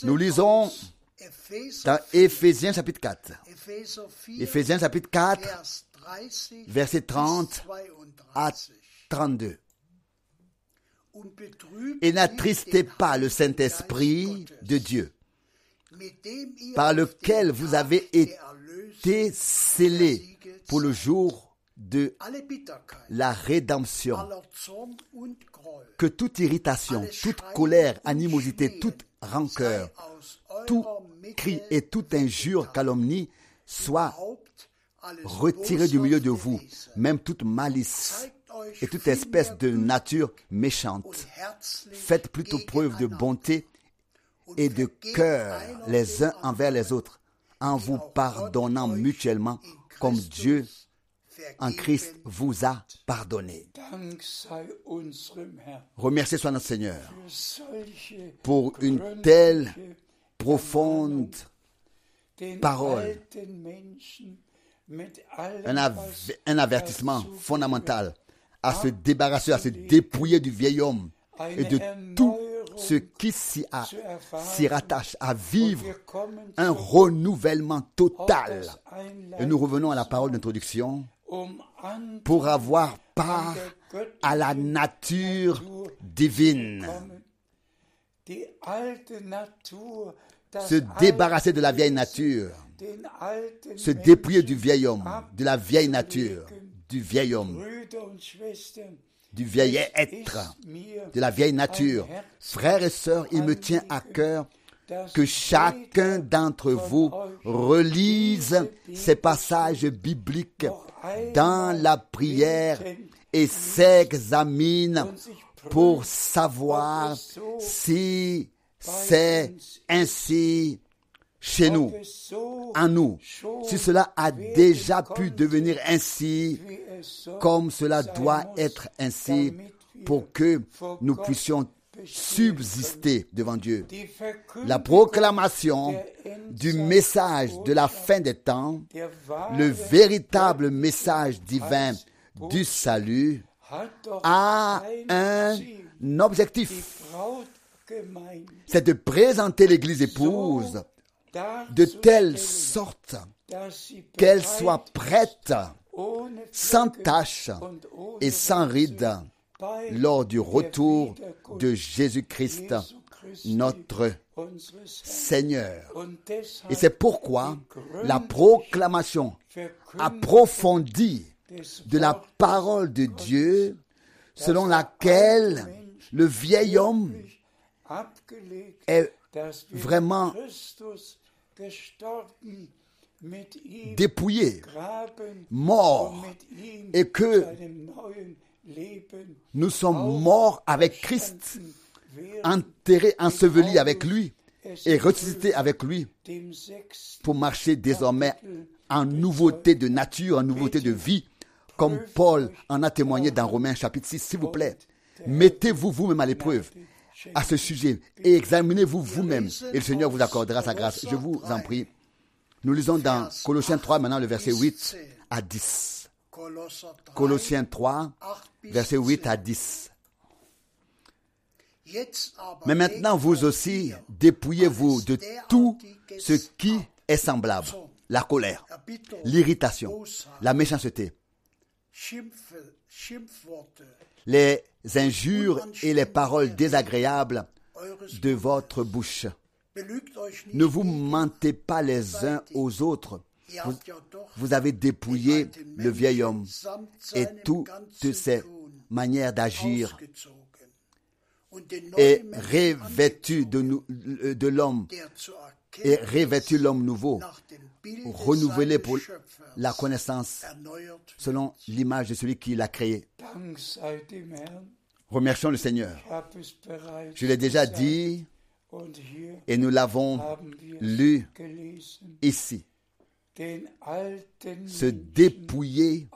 Speaker 1: Nous lisons dans
Speaker 4: 4,
Speaker 1: Éphésiens chapitre 4.
Speaker 4: Epheser 4,
Speaker 1: Éphésiens chapitre 4,
Speaker 4: Vers 30
Speaker 1: versets
Speaker 4: bis
Speaker 1: 30 à
Speaker 4: 32.
Speaker 1: 32.
Speaker 4: Und betrübt
Speaker 1: Et n'attristez pas le Saint-Esprit de Dieu, par lequel vous avez été scellés pour le jour de la rédemption. Que toute irritation, toute colère, animosité, toute rancœur, tout cri et toute injure, calomnie soit
Speaker 4: überhaupt alles
Speaker 1: retiré du milieu de vous, même toute malice et toute espèce de nature méchante. Faites plutôt preuve de bonté et de cœur les uns envers les autres, en vous pardonnant mutuellement comme Dieu en Christ vous a pardonné. Remerciez soit notre Seigneur pour une telle profonde parole. un, un avertissement fondamental à se débarrasser, à se dépouiller du vieil homme et de tout ce qui s'y, a- s'y rattache, à vivre un renouvellement total. Et nous revenons à la parole d'introduction. pour avoir part à la nature divine. Se débarrasser de la vieille nature, se dépouiller du vieil homme, de la vieille nature, du vieil homme, du vieil être, de la vieille nature. Frères et sœurs, il me tient à cœur que chacun d'entre vous relise ces passages bibliques dans la prière et s'examine pour savoir si c'est ainsi chez nous, en nous, si cela a déjà pu devenir ainsi, comme cela doit être ainsi, pour que nous puissions subsister devant Dieu. La proclamation du message de la fin des temps, le véritable message divin du salut, a un objectif. C'est de présenter l'église épouse de telle sorte qu'elle soit prête, sans tache et sans ride lors du retour de Jésus-Christ, notre. Seigneur. Et c'est pourquoi la proclamation approfondie de la parole de Dieu, selon laquelle le vieil homme est vraiment dépouillé, mort, et que nous sommes morts avec Christ, enterrés, ensevelis avec lui et ressuscités avec lui pour marcher désormais en nouveauté de nature, en nouveauté de vie, comme Paul en a témoigné dans Romains chapitre 6. S'il vous plaît, mettez-vous vous-même à l'épreuve à ce sujet et examinez-vous vous-même et le Seigneur vous accordera sa grâce. Je vous en prie. Nous lisons dans Colossiens 3 maintenant le verset 8 à 10.
Speaker 4: Kolosser 3,
Speaker 1: Colossiens 3,
Speaker 4: 8 bis
Speaker 1: verset 8 à
Speaker 4: 10.
Speaker 1: 10.
Speaker 4: Jetzt aber
Speaker 1: Mais maintenant, vous aussi, dépouillez-vous de tout ce qui est semblable. La colère, l'irritation, la méchanceté, les injures et les paroles désagréables de votre bouche. Ne vous mentez pas les uns aux autres. Vous, avez dépouillé le vieil homme et toutes ses manières d'agir et revêtu de, de l'homme et revêtu l'homme nouveau, renouvelé pour la connaissance selon l'image de celui qui l'a créé. Remercions le Seigneur. Je l'ai déjà dit et nous l'avons lu ici. Se dépouiller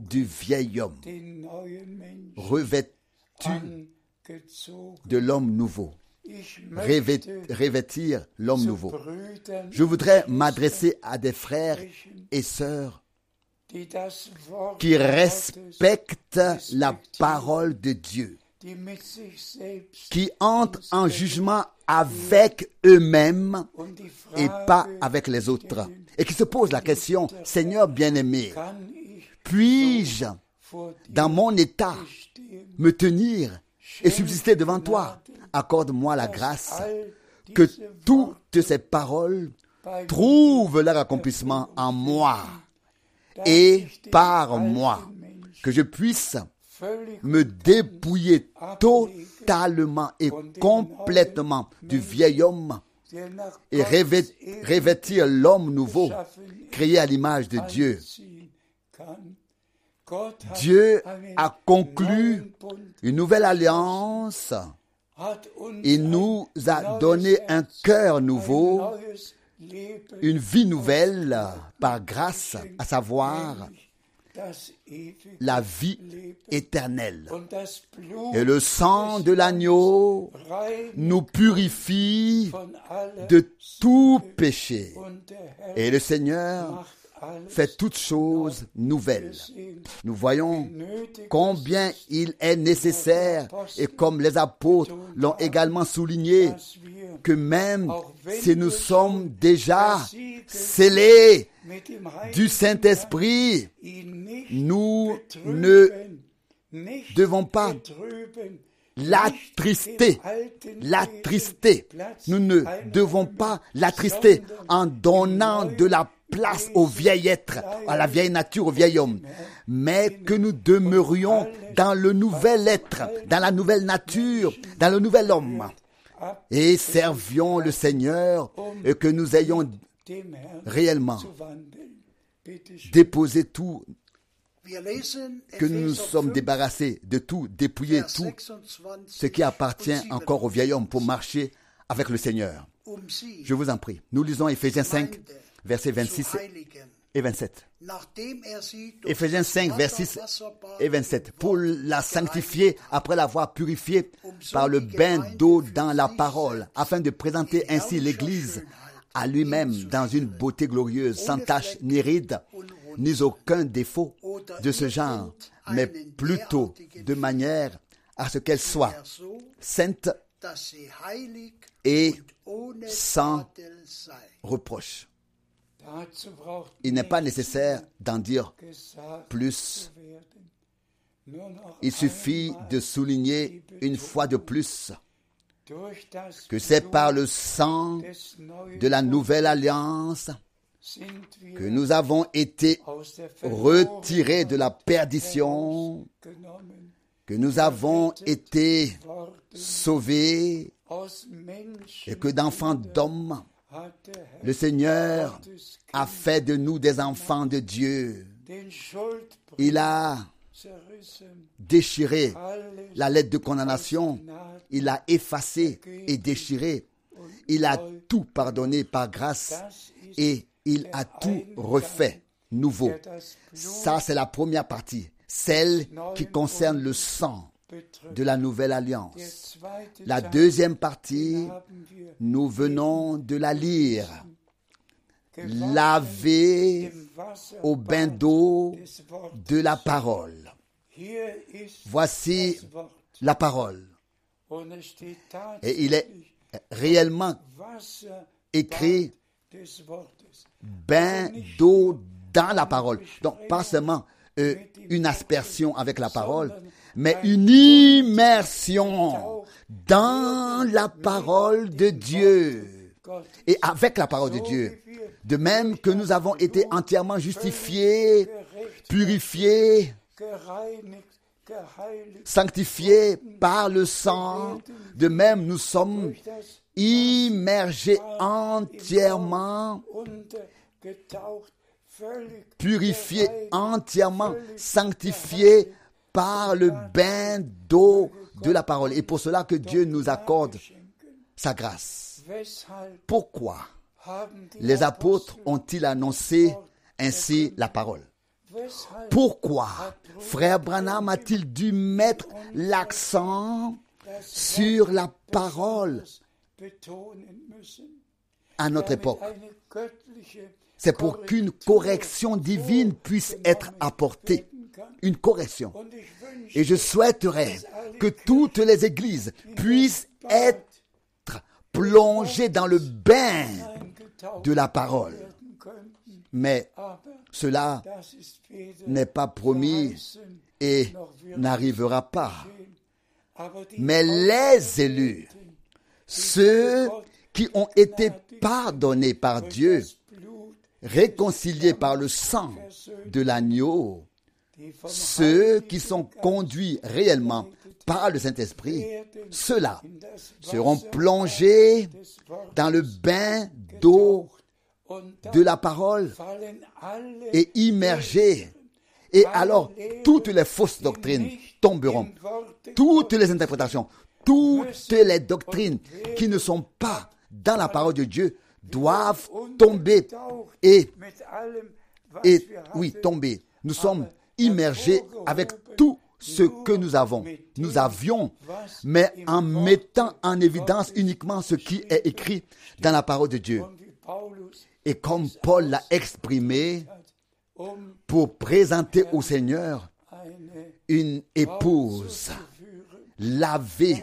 Speaker 1: du vieil homme, revêtu de l'homme nouveau, revêtir l'homme nouveau. Je voudrais m'adresser à des frères et sœurs qui respectent la parole de Dieu, qui entrent en jugement avec eux-mêmes et pas avec les autres, et qui se posent la question, Seigneur bien-aimé, puis-je, dans mon état, me tenir et subsister devant toi? Accorde-moi la grâce que toutes ces paroles trouvent leur accomplissement en moi et par moi, que je puisse me dépouiller totalement et complètement du vieil homme et revêtir l'homme nouveau créé à l'image de Dieu. Dieu a conclu une nouvelle alliance. Il nous a donné un cœur nouveau, une vie nouvelle par grâce, à savoir la vie éternelle. Et le sang de l'agneau nous purifie de tout péché. Et le Seigneur fait toutes choses nouvelles. Nous voyons combien il est nécessaire, et comme les apôtres l'ont également souligné, que même si nous sommes déjà scellés du Saint-Esprit, nous ne devons pas l'attrister, l'attrister. Nous ne devons pas l'attrister en donnant de la place au vieil être, à la vieille nature, au vieil homme, mais que nous demeurions dans le nouvel être, dans la nouvelle nature, dans le nouvel homme, et servions le Seigneur et que nous ayons réellement déposé tout, que nous nous sommes
Speaker 4: 5,
Speaker 1: débarrassés de tout, dépouillé tout
Speaker 4: 26
Speaker 1: ce qui appartient encore au vieil homme pour marcher avec le Seigneur.
Speaker 4: 27. Sie,
Speaker 1: Je vous en prie. Nous lisons Éphésiens 5,
Speaker 4: Gemeinde,
Speaker 1: versets
Speaker 4: zu
Speaker 1: 26
Speaker 4: heiligen,
Speaker 1: et 27.
Speaker 4: nachdem er sie durch
Speaker 1: Éphésiens
Speaker 4: das
Speaker 1: 5,
Speaker 4: Wasser-
Speaker 1: versets 6
Speaker 4: Wasserbad
Speaker 1: et 27.
Speaker 4: im
Speaker 1: Pour la sanctifier après l'avoir purifiée par le bain d'eau dans la parole, afin de présenter ainsi l'Église à lui-même dans une beauté glorieuse, sans tache ni ride, ni aucun défaut de ce genre, mais plutôt de manière à ce qu'elle soit
Speaker 4: so,
Speaker 1: sainte et sans reproche. Il n'est pas nécessaire d'en dire plus. Il suffit de souligner une fois de plus que c'est par le sang de la nouvelle alliance que nous avons été retirés de la perdition, que nous avons été sauvés et que d'enfants d'hommes, le Seigneur a fait de nous des enfants de Dieu. Il a déchiré la lettre de condamnation, il a effacé et déchiré, il a tout pardonné par grâce et il a tout refait nouveau. Ça, c'est la première partie, celle qui concerne le sang de la nouvelle alliance. La deuxième partie, nous venons de la lire,
Speaker 3: Wasser
Speaker 1: au bain d'eau de la parole. Voici la parole. Et il est réellement écrit. Bain d'eau dans la parole. Donc, pas seulement euh, une aspersion avec la parole, mais une immersion dans la parole de Dieu et avec la parole de Dieu. De même que nous avons été entièrement justifiés, purifiés, sanctifiés par le sang, de même nous sommes immergés entièrement
Speaker 3: untergetaucht, völlig
Speaker 1: purifié
Speaker 3: gereinigt,
Speaker 1: entièrement,
Speaker 3: völlig
Speaker 1: sanctifié par le bain d'eau de la parole. Et pour cela que Dieu nous accorde sa grâce. Pourquoi les apôtres ont-ils annoncé ainsi la parole? Pourquoi frère Branham a-t-il dû mettre l'accent sur la parole à notre époque? C'est pour qu'une correction divine puisse être apportée. Une correction. Et je souhaiterais que toutes les églises puissent être plongées dans le bain de la parole. Mais cela
Speaker 3: das ist weder
Speaker 1: n'est pas promis et n'arrivera pas. Mais les élus, ceux qui ont été pardonnés par Dieu, réconciliés par le sang de l'agneau, ceux qui sont conduits réellement par le Saint-Esprit, ceux-là seront plongés dans le bain d'eau de la parole
Speaker 3: fallen alle
Speaker 1: et alors, toutes les fausses doctrines tomberont. Toutes les interprétations, toutes les doctrines qui ne sont pas dans la parole de Dieu doivent tomber. Et, et oui, tomber. Nous sommes immergés avec tout ce que nous avons. Nous avions, mais en mettant en évidence uniquement ce qui est écrit dans la parole de Dieu. Et comme Paul l'a exprimé pour présenter au Seigneur une épouse lavée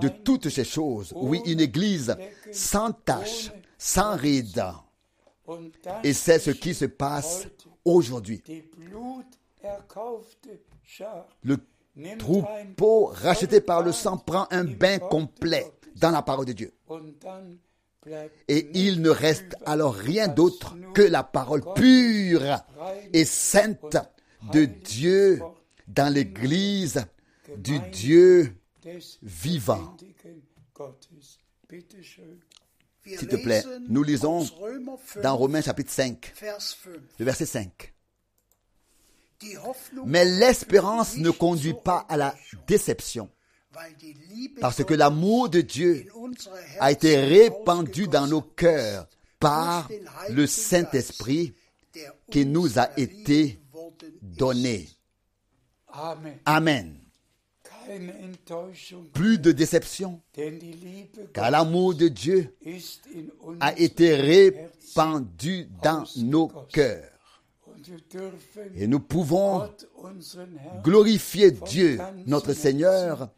Speaker 1: de toutes ces choses. Oui, une église sans tache, sans ride.
Speaker 3: und das
Speaker 1: Et c'est ce qui se passe aujourd'hui. Le troupeau racheté par le sang prend un bain complet dans la parole de Dieu. Et il ne reste alors rien d'autre que la parole pure et sainte de Dieu dans l'église du Dieu vivant. S'il te plaît, nous lisons
Speaker 4: aus Römer 5,
Speaker 1: dans Romains chapitre 5,
Speaker 4: Vers 5.
Speaker 1: le verset 5.
Speaker 4: Die Hoffnung
Speaker 1: Mais l'espérance ne conduit pas à la déception, parce que l'amour de Dieu a été répandu dans nos cœurs par le Saint-Esprit qui nous a été donné.
Speaker 3: Amen.
Speaker 1: Plus de déception, car l'amour de Dieu a été répandu dans nos cœurs. Et nous pouvons glorifier Dieu, notre Seigneur,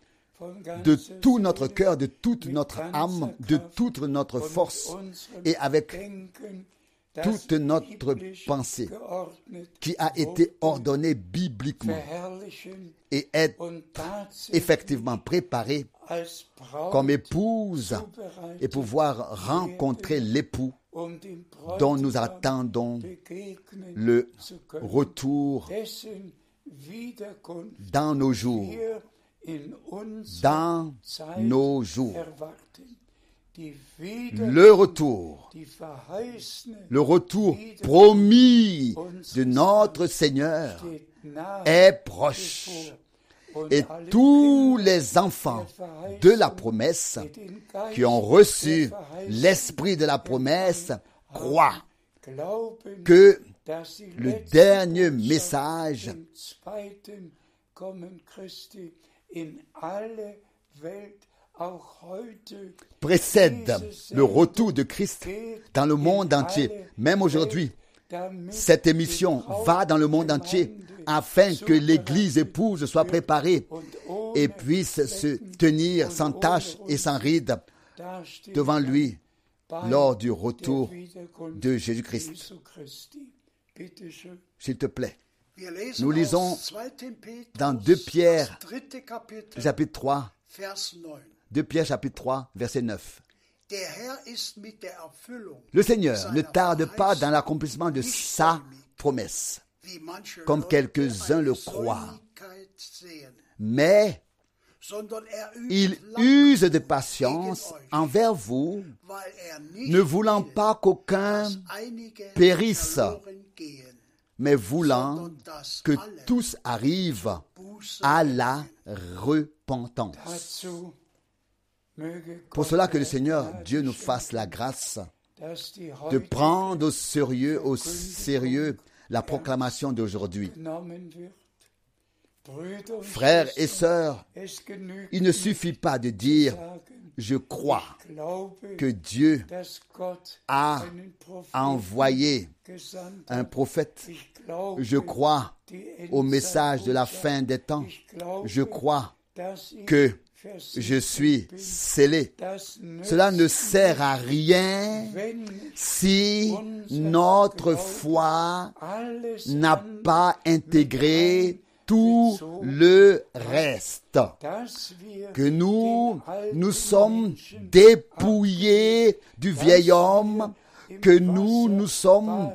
Speaker 1: de tout notre cœur, de toute notre âme, de toute notre force et avec toute notre pensée qui a été ordonnée bibliquement et est effectivement préparée comme épouse et pouvoir rencontrer l'époux dont nous attendons le retour dans nos jours, dans nos jours. Le retour, le retour promis de notre Seigneur est proche. Et tous les enfants de la promesse qui ont reçu l'esprit de la promesse croient que le dernier message précède le retour de Christ dans le monde entier. Même aujourd'hui, cette émission va dans le monde entier afin que l'Église épouse soit préparée et puisse se tenir sans tache et sans ride devant lui lors du retour de Jésus-Christ. S'il te plaît. Nous lisons
Speaker 4: aus 2. Petrus,
Speaker 1: dans 2 Pierre, chapitre 3,
Speaker 4: Vers 9.
Speaker 1: 2 Pierre chapitre 3, verset 9.
Speaker 4: Der Herr ist mit der Erfüllung
Speaker 1: Le Seigneur ne tarde pas dans l'accomplissement de sa promesse, comme quelques-uns le croient. Mais
Speaker 4: er
Speaker 1: il use de patience envers vous,
Speaker 4: er
Speaker 1: ne voulant pas qu'aucun périsse, mais voulant que tous arrivent à la repentance. Pour cela que le Seigneur Dieu nous fasse la grâce de prendre au sérieux, au sérieux la proclamation d'aujourd'hui. Frères et sœurs, il ne suffit pas de dire je crois que Dieu a envoyé un prophète. Je crois au message de la fin des temps. Je crois que je suis scellé. Cela ne sert à rien si notre foi n'a pas intégré tout le reste. Que nous, nous sommes dépouillés du vieil homme, que nous nous sommes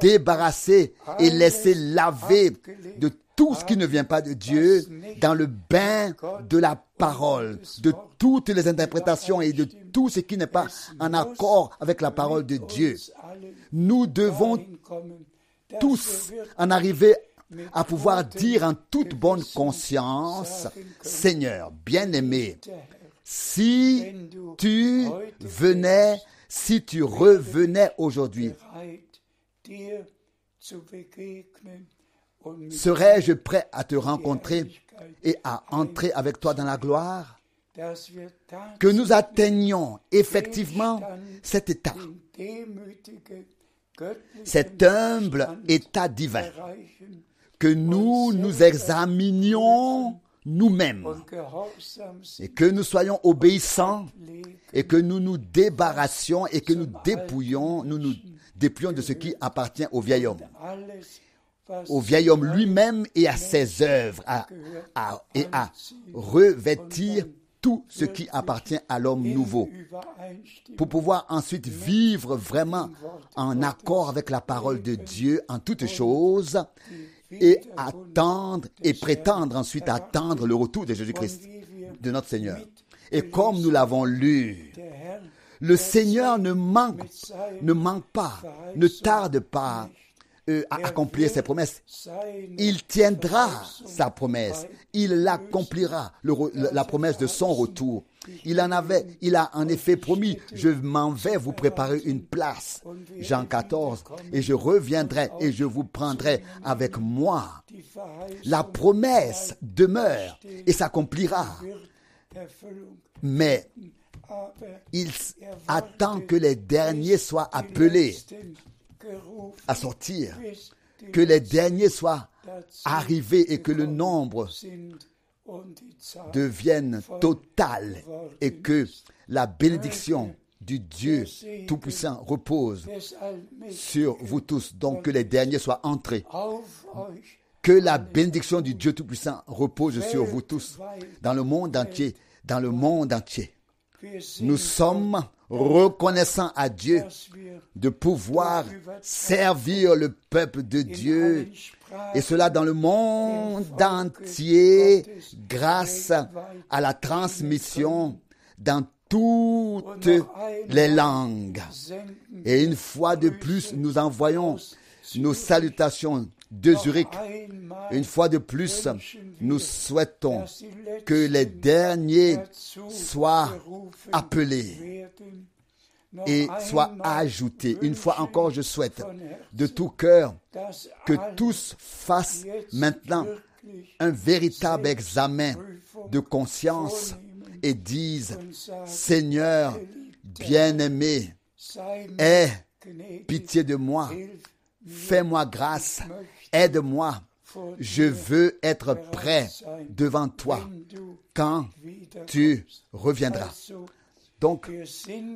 Speaker 1: débarrassés et laissés laver de tout ce qui ne vient pas de Dieu dans le bain de la parole, de toutes les interprétations et de tout ce qui n'est pas en accord avec la parole de Dieu. Nous devons tous en arriver à pouvoir dire en toute bonne conscience, Seigneur, bien-aimé, si tu venais, si tu revenais aujourd'hui, serais-je prêt à te rencontrer et à entrer avec toi dans la gloire? Que nous atteignions effectivement cet état, cet humble état divin, que nous nous examinions nous-mêmes et que nous soyons obéissants et que nous nous débarrassions et que nous dépouillions, nous nous dépouillons de ce qui appartient au vieil homme, au vieil homme lui-même et à ses œuvres, à- à- et à revêtir tout ce qui appartient à l'homme nouveau, pour pouvoir ensuite vivre vraiment en accord avec la parole de Dieu en toutes choses et attendre et prétendre ensuite attendre le retour de Jésus-Christ, de notre Seigneur. Et comme nous l'avons lu, le Seigneur ne manque, pas, ne tarde pas euh, à accomplir ses promesses. Il tiendra sa promesse. Il re- la promesse de son retour. Il en avait, il a en effet promis, je m'en vais vous préparer une place. Jean 14. Et je reviendrai et je vous prendrai avec moi. La promesse demeure et s'accomplira. Mais il attend que les derniers soient appelés. à sortir, que les derniers soient arrivés et que le nombre devienne total et que la bénédiction du Dieu Tout-Puissant repose sur vous tous, donc que les derniers soient entrés. Que la bénédiction du Dieu Tout-Puissant repose sur vous tous, dans le monde entier, dans le monde entier. Nous sommes reconnaissants à Dieu de pouvoir servir le peuple de Dieu, et cela dans le monde entier, grâce à la transmission dans toutes les langues. Et une fois de plus, nous envoyons nos salutations de Zurich. Une fois de plus, nous souhaitons que les derniers soient appelés et soient
Speaker 3: einmal
Speaker 1: ajoutés. Une fois encore, je souhaite de tout cœur que tous fassent maintenant un véritable examen de conscience et disent, Seigneur bien-aimé, aie pitié de moi, fais-moi grâce, aide-moi. Je veux être prêt devant toi quand tu reviendras. Donc,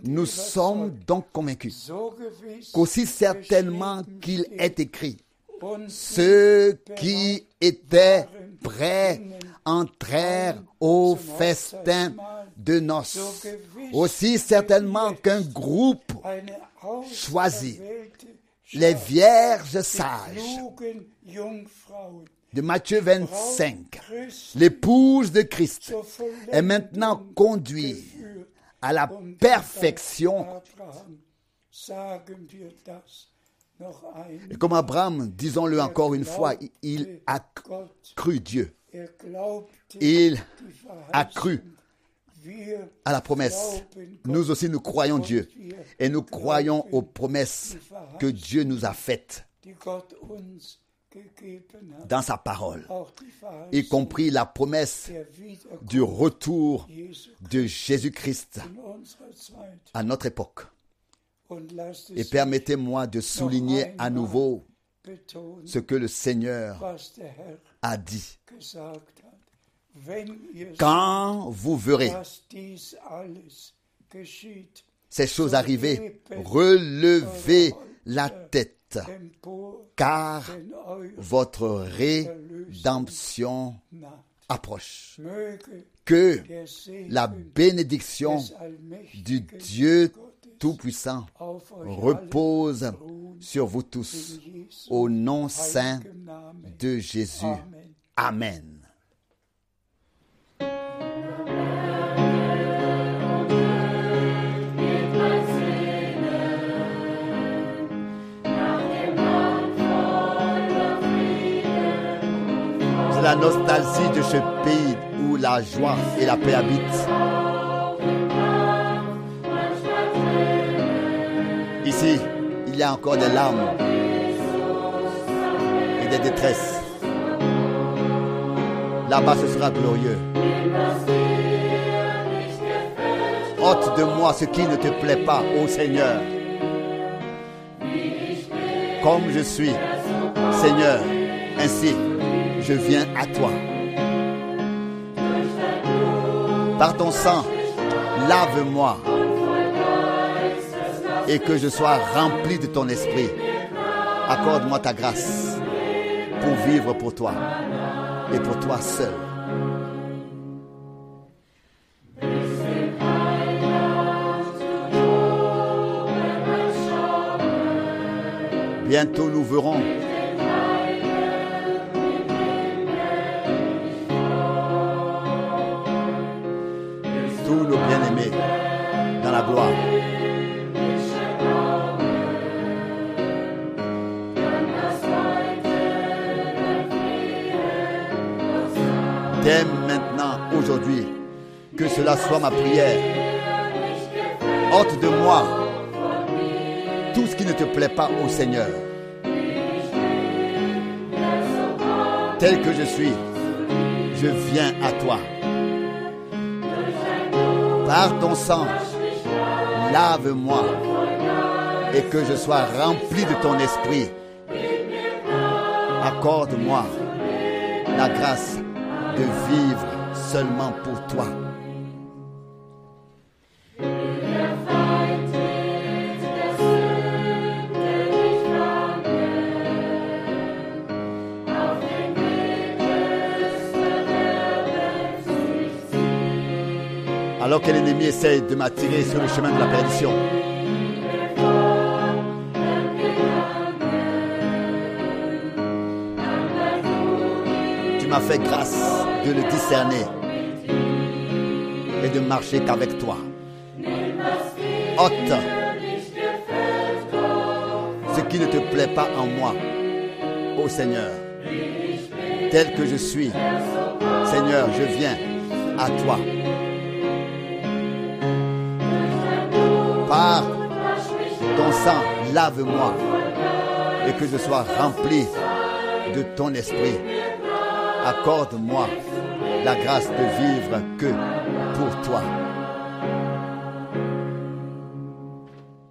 Speaker 1: nous sommes donc convaincus qu'aussi certainement qu'il est écrit, ceux qui étaient prêts entrèrent au festin de noces. Aussi certainement qu'un groupe choisi, les vierges sages de Matthieu 25,
Speaker 3: Christ
Speaker 1: l'épouse de Christ, est maintenant conduite. À la perfection. Et comme Abraham, disons-le encore une fois, il a cru Dieu.
Speaker 3: er
Speaker 1: Il a cru à la promesse. Nous aussi, nous croyons Dieu. Et nous croyons aux promesses que Dieu nous a faites dans sa parole, y compris la promesse du retour de Jésus-Christ à notre époque. Et permettez-moi de souligner à nouveau ce que le Seigneur a dit. Quand vous verrez ces choses arriver, relevez la tête, car votre rédemption approche. Que la bénédiction du Dieu Tout-Puissant repose sur vous tous. Au nom saint de Jésus.
Speaker 3: Amen.
Speaker 1: La nostalgie de ce pays où la joie et la paix habitent. Ici, il y a encore des larmes et des détresses. Là-bas, ce sera glorieux. Ôte de moi ce qui ne te plaît pas, ô Seigneur. Comme je suis, Seigneur, ainsi je viens à toi. Par ton sang, lave-moi et que je sois rempli de ton esprit. Accorde-moi ta grâce pour vivre pour toi et pour toi seul. Bientôt nous verrons cela soit ma prière. Ôte de moi tout ce qui ne te plaît pas au Seigneur. Tel que je suis, je viens à toi. Par ton sang, lave-moi et que je sois rempli de ton esprit. Accorde-moi la grâce de vivre seulement pour toi. Essaye de m'attirer sur le chemin de la perdition. Tu m'as fait grâce de le discerner et de marcher qu'avec toi. Ôte ce qui ne te plaît pas en moi, ô Seigneur. Tel que je suis, Seigneur, je viens à toi. Par ton sang, lave-moi et que je sois rempli de ton esprit. Accorde-moi la grâce de vivre que pour toi.